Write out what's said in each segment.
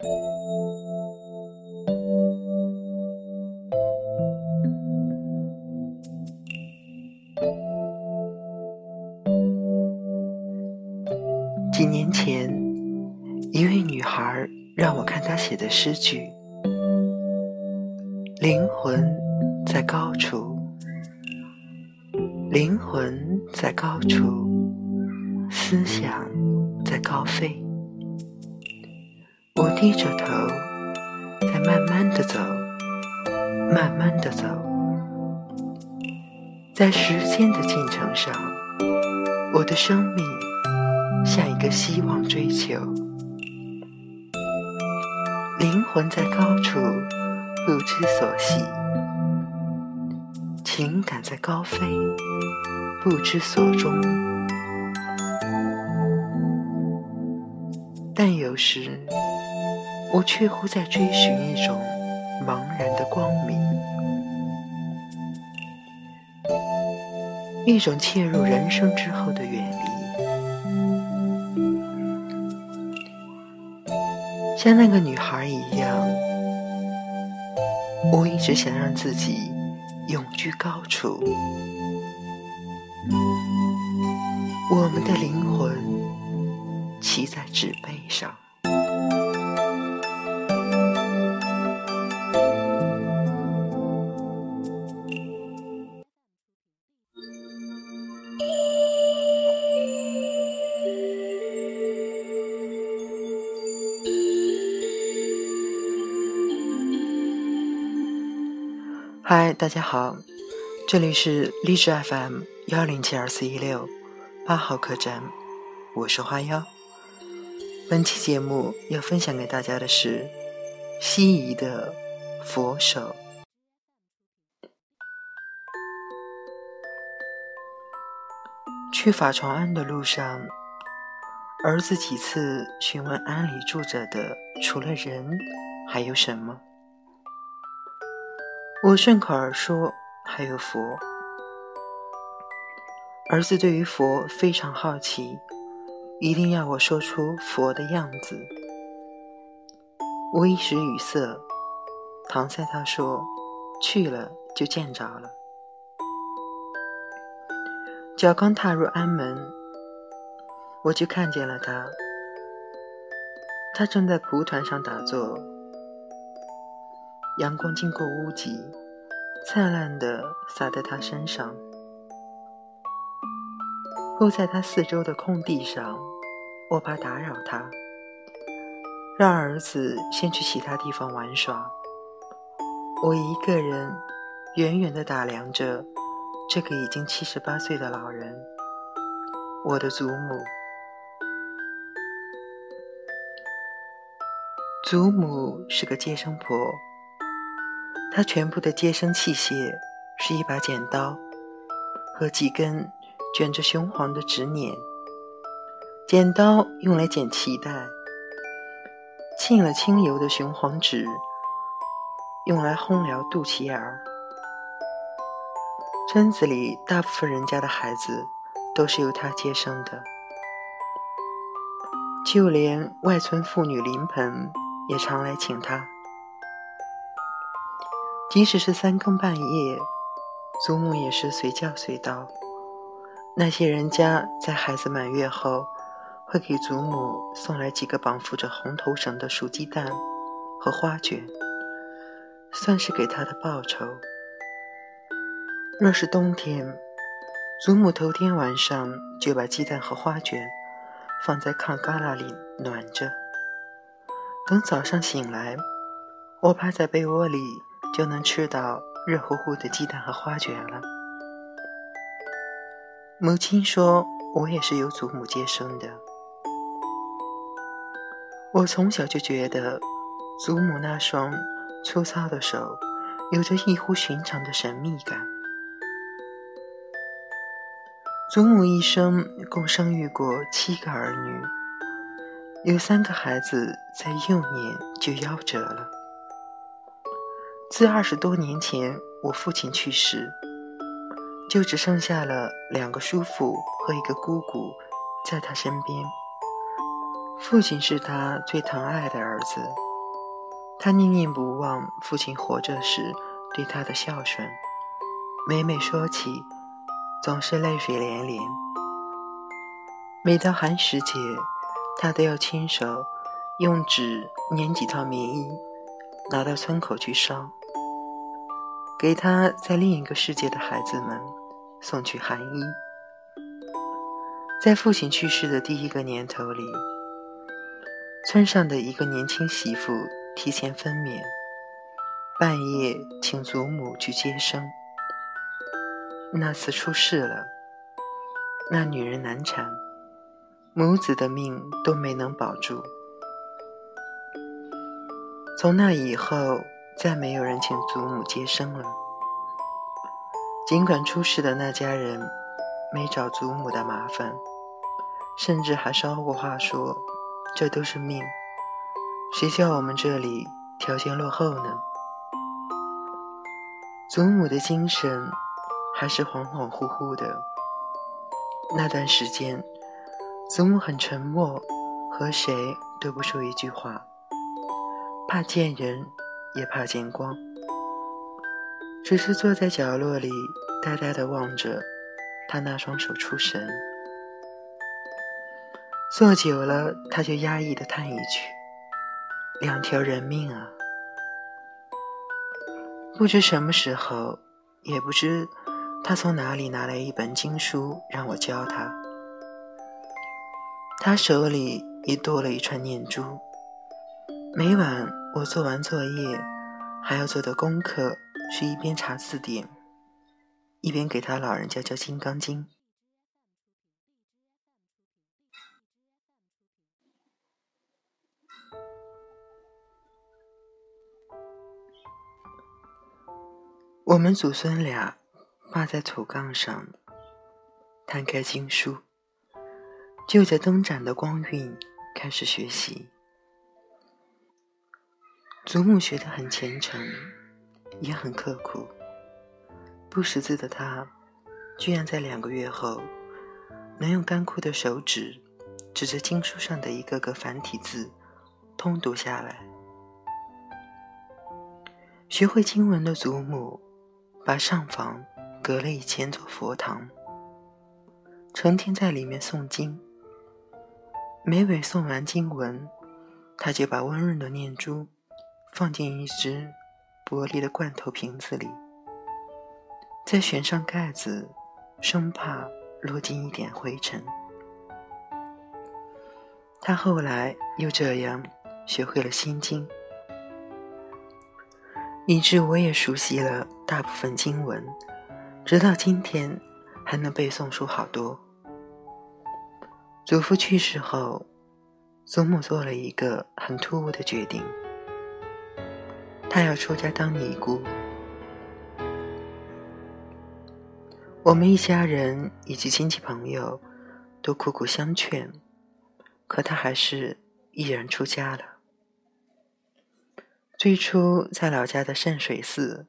几年前，一位女孩让我看她写的诗句：“灵魂在高处，灵魂在高处，思想在高飞。”低着头，在慢慢的走，慢慢的走，在时间的进程上，我的生命。像一个希望追求，灵魂在高处不知所系，情感在高飞不知所终。但有时，我却乎在追寻一种茫然的光明，一种切入人生之后的远离。像那个女孩一样，我一直想让自己永居高处。我们的灵魂骑在纸背上。嗨，大家好，这里是励志 FM 幺零七二四一六八号客栈，我是花妖。本期节目要分享给大家的是西夷的佛手。去法床庵的路上，儿子几次询问庵里住着的除了人还有什么。我顺口而说：“还有佛。”儿子对于佛非常好奇，一定要我说出佛的样子。我一时语塞，搪塞他说：“去了就见着了。”脚刚踏入安门，我就看见了他，他正在蒲团上打坐。阳光经过屋脊，灿烂的洒在他身上。铺在他四周的空地上，我怕打扰他，让儿子先去其他地方玩耍。我一个人远远地打量着这个已经七十八岁的老人，我的祖母。祖母是个接生婆。他全部的接生器械是一把剪刀和几根卷着雄黄的纸捻。剪刀用来剪脐带，浸了清油的雄黄纸用来烘疗肚脐眼儿。村子里大部分人家的孩子都是由他接生的，就连外村妇女临盆也常来请他。即使是三更半夜，祖母也是随叫随到。那些人家在孩子满月后，会给祖母送来几个绑缚着红头绳的熟鸡蛋和花卷，算是给他的报酬。若是冬天，祖母头天晚上就把鸡蛋和花卷放在炕旮旯里暖着，等早上醒来，我趴在被窝里。就能吃到热乎乎的鸡蛋和花卷了。母亲说：“我也是由祖母接生的。”我从小就觉得祖母那双粗糙的手有着异乎寻常的神秘感。祖母一生共生育过七个儿女，有三个孩子在幼年就夭折了。自二十多年前我父亲去世，就只剩下了两个叔父和一个姑姑在他身边。父亲是他最疼爱的儿子，他念念不忘父亲活着时对他的孝顺，每每说起，总是泪水连连。每到寒食节，他都要亲手用纸粘几套棉衣，拿到村口去烧，给他在另一个世界的孩子们送去寒衣。在父亲去世的第一个年头里，村上的一个年轻媳妇。提前分娩，半夜请祖母去接生。那次出事了，那女人难产，母子的命都没能保住。从那以后，再没有人请祖母接生了。尽管出事的那家人没找祖母的麻烦，甚至还捎过话说：“这都是命。”谁叫我们这里条件落后呢？祖母的精神还是恍恍惚惚的。那段时间，祖母很沉默，和谁都不说一句话，怕见人，也怕见光，只是坐在角落里，呆呆地望着他那双手出神。坐久了，他就压抑地叹一句。两条人命啊！不知什么时候，也不知他从哪里拿来一本经书让我教他。他手里也多了一串念珠。每晚我做完作业，还要做的功课是一边查字典，一边给他老人家教《金刚经》。我们祖孙俩趴在土炕上，摊开经书，就着灯盏的光晕开始学习。祖母学得很虔诚，也很刻苦。不识字的他，居然在两个月后，能用干枯的手指指着经书上的一个个繁体字，通读下来。学会经文的祖母。把上房隔了一千座佛堂，成天在里面诵经。每每诵完经文，他就把温润的念珠放进一只玻璃的罐头瓶子里，再旋上盖子，生怕落进一点灰尘。他后来又这样学会了心经。以致我也熟悉了大部分经文，直到今天还能背诵出好多。祖父去世后，祖母做了一个很突兀的决定，他要出家当尼姑。我们一家人以及亲戚朋友都苦苦相劝，可他还是毅然出家了。最初在老家的圣水寺，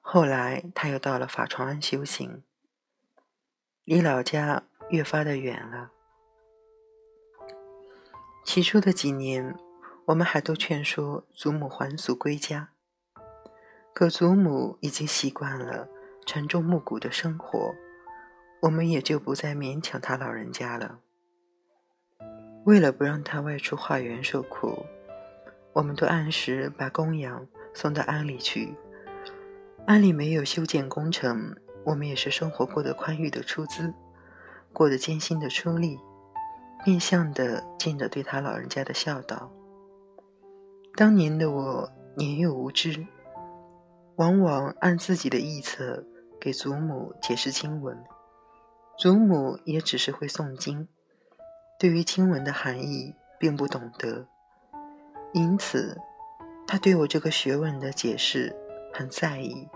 后来他又到了法床庵修行，离老家越发的远了。起初的几年，我们还都劝说祖母还俗归家，可祖母已经习惯了沉重暮鼓的生活，我们也就不再勉强他老人家了。为了不让他外出化缘受苦。我们都按时把供养送到庵里去。庵里没有修建工程，我们也是生活过得宽裕的出资，过得艰辛的出力，变相的尽着对他老人家的孝道。当年的我年幼无知，往往按自己的臆测给祖母解释经文，祖母也只是会诵经，对于经文的含义并不懂得。因此，他对我这个学问的解释很在意。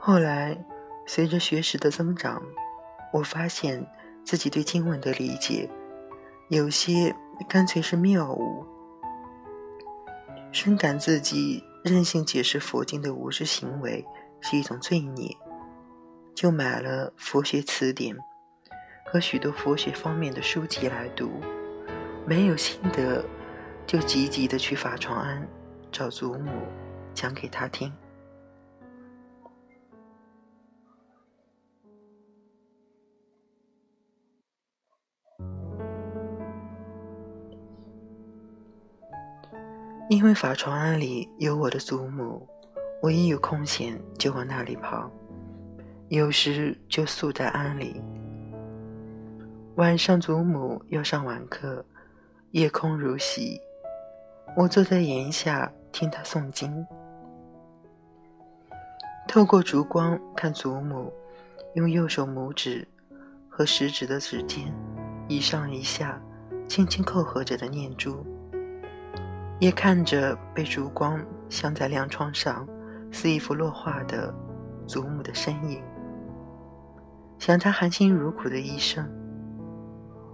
后来，随着学识的增长，我发现自己对经文的理解有些干脆是谬误，深感自己任性解释佛经的无知行为是一种罪孽，就买了佛学词典和许多佛学方面的书籍来读，没有心得。就积极的去法床庵找祖母讲给他听。因为法床庵里有我的祖母，我一有空闲就往那里跑，有时就宿在庵里。晚上祖母要上晚课，夜空如洗，我坐在檐下听她诵经，透过烛光看祖母用右手拇指和食指的指尖一上一下轻轻扣合着的念珠。也看着被烛光镶在亮窗上，似一幅落画的祖母的身影，想他含辛茹苦的一生，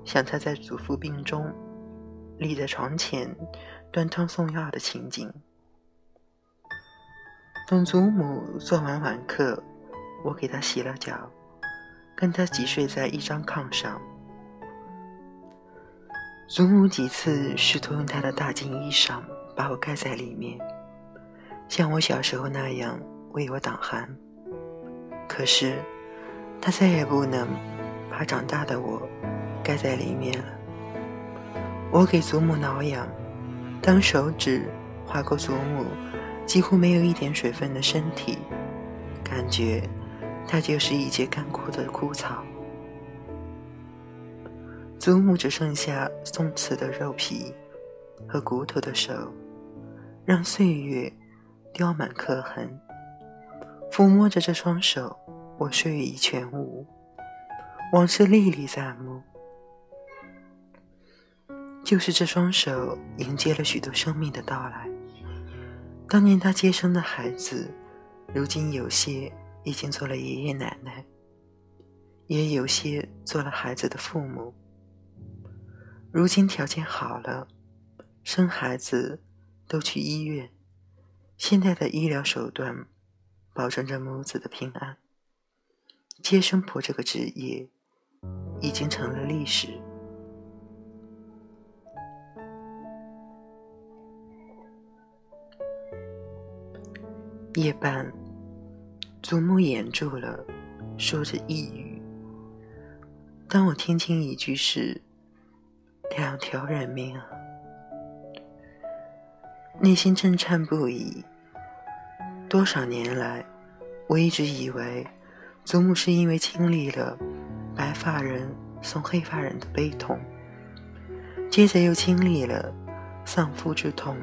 想他在祖父病中立在床前端汤送药的情景。等祖母做完晚课，我给她洗了脚，跟她挤睡在一张炕上。祖母几次试图用她的大金衣裳把我盖在里面，像我小时候那样为我挡寒。可是，她再也不能把长大的我盖在里面了。我给祖母挠痒，当手指划过祖母几乎没有一点水分的身体，感觉她就是一截干枯的枯草。祖母只剩下松弛的肉皮和骨头的手，让岁月雕满刻痕。抚摸着这双手，我睡意全无，往事历历在目。就是这双手迎接了许多生命的到来。当年他接生的孩子，如今有些已经做了爷爷奶奶，也有些做了孩子的父母。如今条件好了，生孩子都去医院。现代的医疗手段保证着母子的平安。接生婆这个职业已经成了历史。夜半，祖母掩住了，说着呓语。当我听清一句时，两条人命啊！内心震颤不已。多少年来，我一直以为祖母是因为经历了白发人送黑发人的悲痛，接着又经历了丧夫之痛，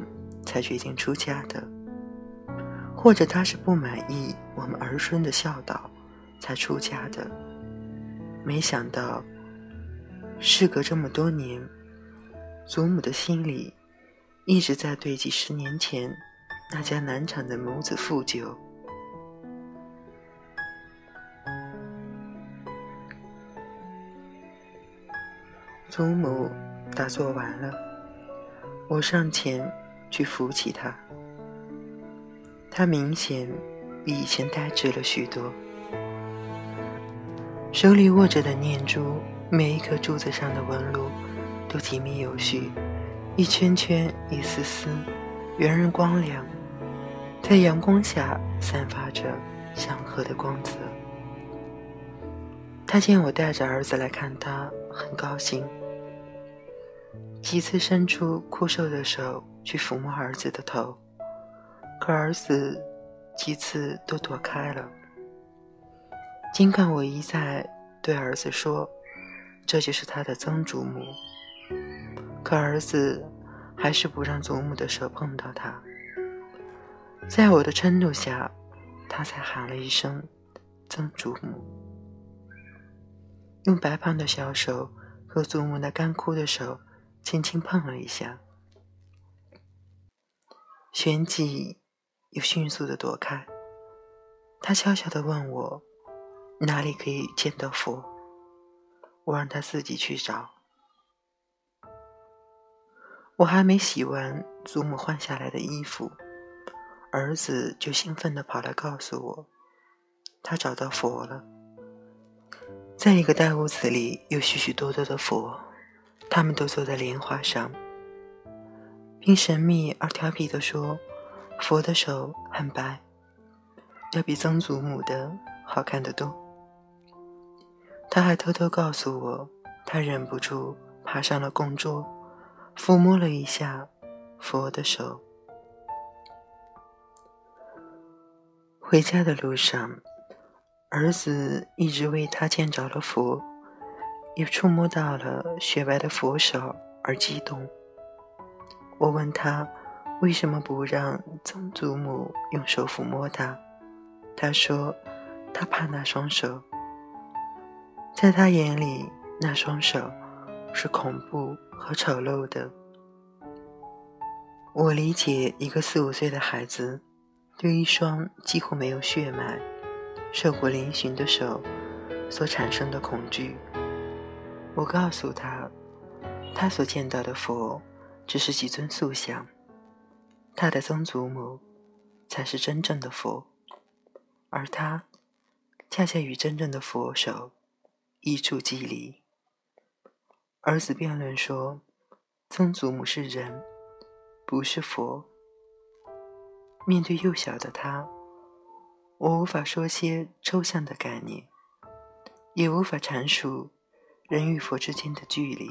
才决定出家的；或者她是不满意我们儿孙的孝道，才出家的。没想到，事隔这么多年。祖母的心里一直在对几十年前那家难产的母子负疚。祖母打坐完了，我上前去扶起她。她明显比以前呆滞了许多，手里握着的念珠，每一颗珠子上的纹路。都紧密有序，一圈圈，一丝丝，圆润光亮，在阳光下散发着祥和的光泽。他见我带着儿子来看他，很高兴，几次伸出枯瘦的手去抚摸儿子的头，可儿子几次都躲开了。尽管我一再对儿子说，这就是他的曾祖母。可儿子还是不让祖母的手碰到他，在我的嗔怒下，他才喊了一声“曾祖母”，用白胖的小手和祖母那干枯的手轻轻碰了一下，旋即又迅速的躲开。他悄悄的问我：“哪里可以见到佛？”我让他自己去找。我还没洗完祖母换下来的衣服，儿子就兴奋地跑来告诉我，他找到佛了。在一个大屋子里，有许许多多的佛，他们都坐在莲花上，并神秘而调皮地说：“佛的手很白，要比曾祖母的好看得多。他还偷偷告诉我，他忍不住爬上了供桌，抚摸了一下佛的手。回家的路上，儿子一直为他见着了佛，也触摸到了雪白的佛手而激动。我问他为什么不让曾祖母用手抚摸他，他说他怕那双手，在他眼里那双手是恐怖和丑陋的。我理解一个四五岁的孩子。对一双几乎没有血脉、瘦骨嶙峋的手所产生的恐惧，我告诉他，他所见到的佛只是几尊塑像，他的曾祖母才是真正的佛，而他恰恰与真正的佛手一触即离。儿子辩论说，曾祖母是人，不是佛。面对幼小的他，我无法说些抽象的概念，也无法阐述人与佛之间的距离。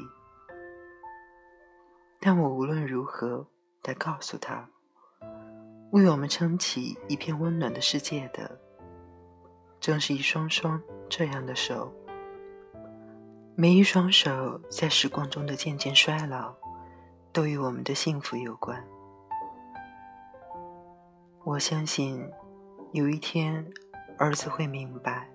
但我无论如何得告诉他，为我们撑起一片温暖的世界的，正是一双双这样的手。每一双手在时光中的渐渐衰老，都与我们的幸福有关。我相信，有一天，儿子会明白。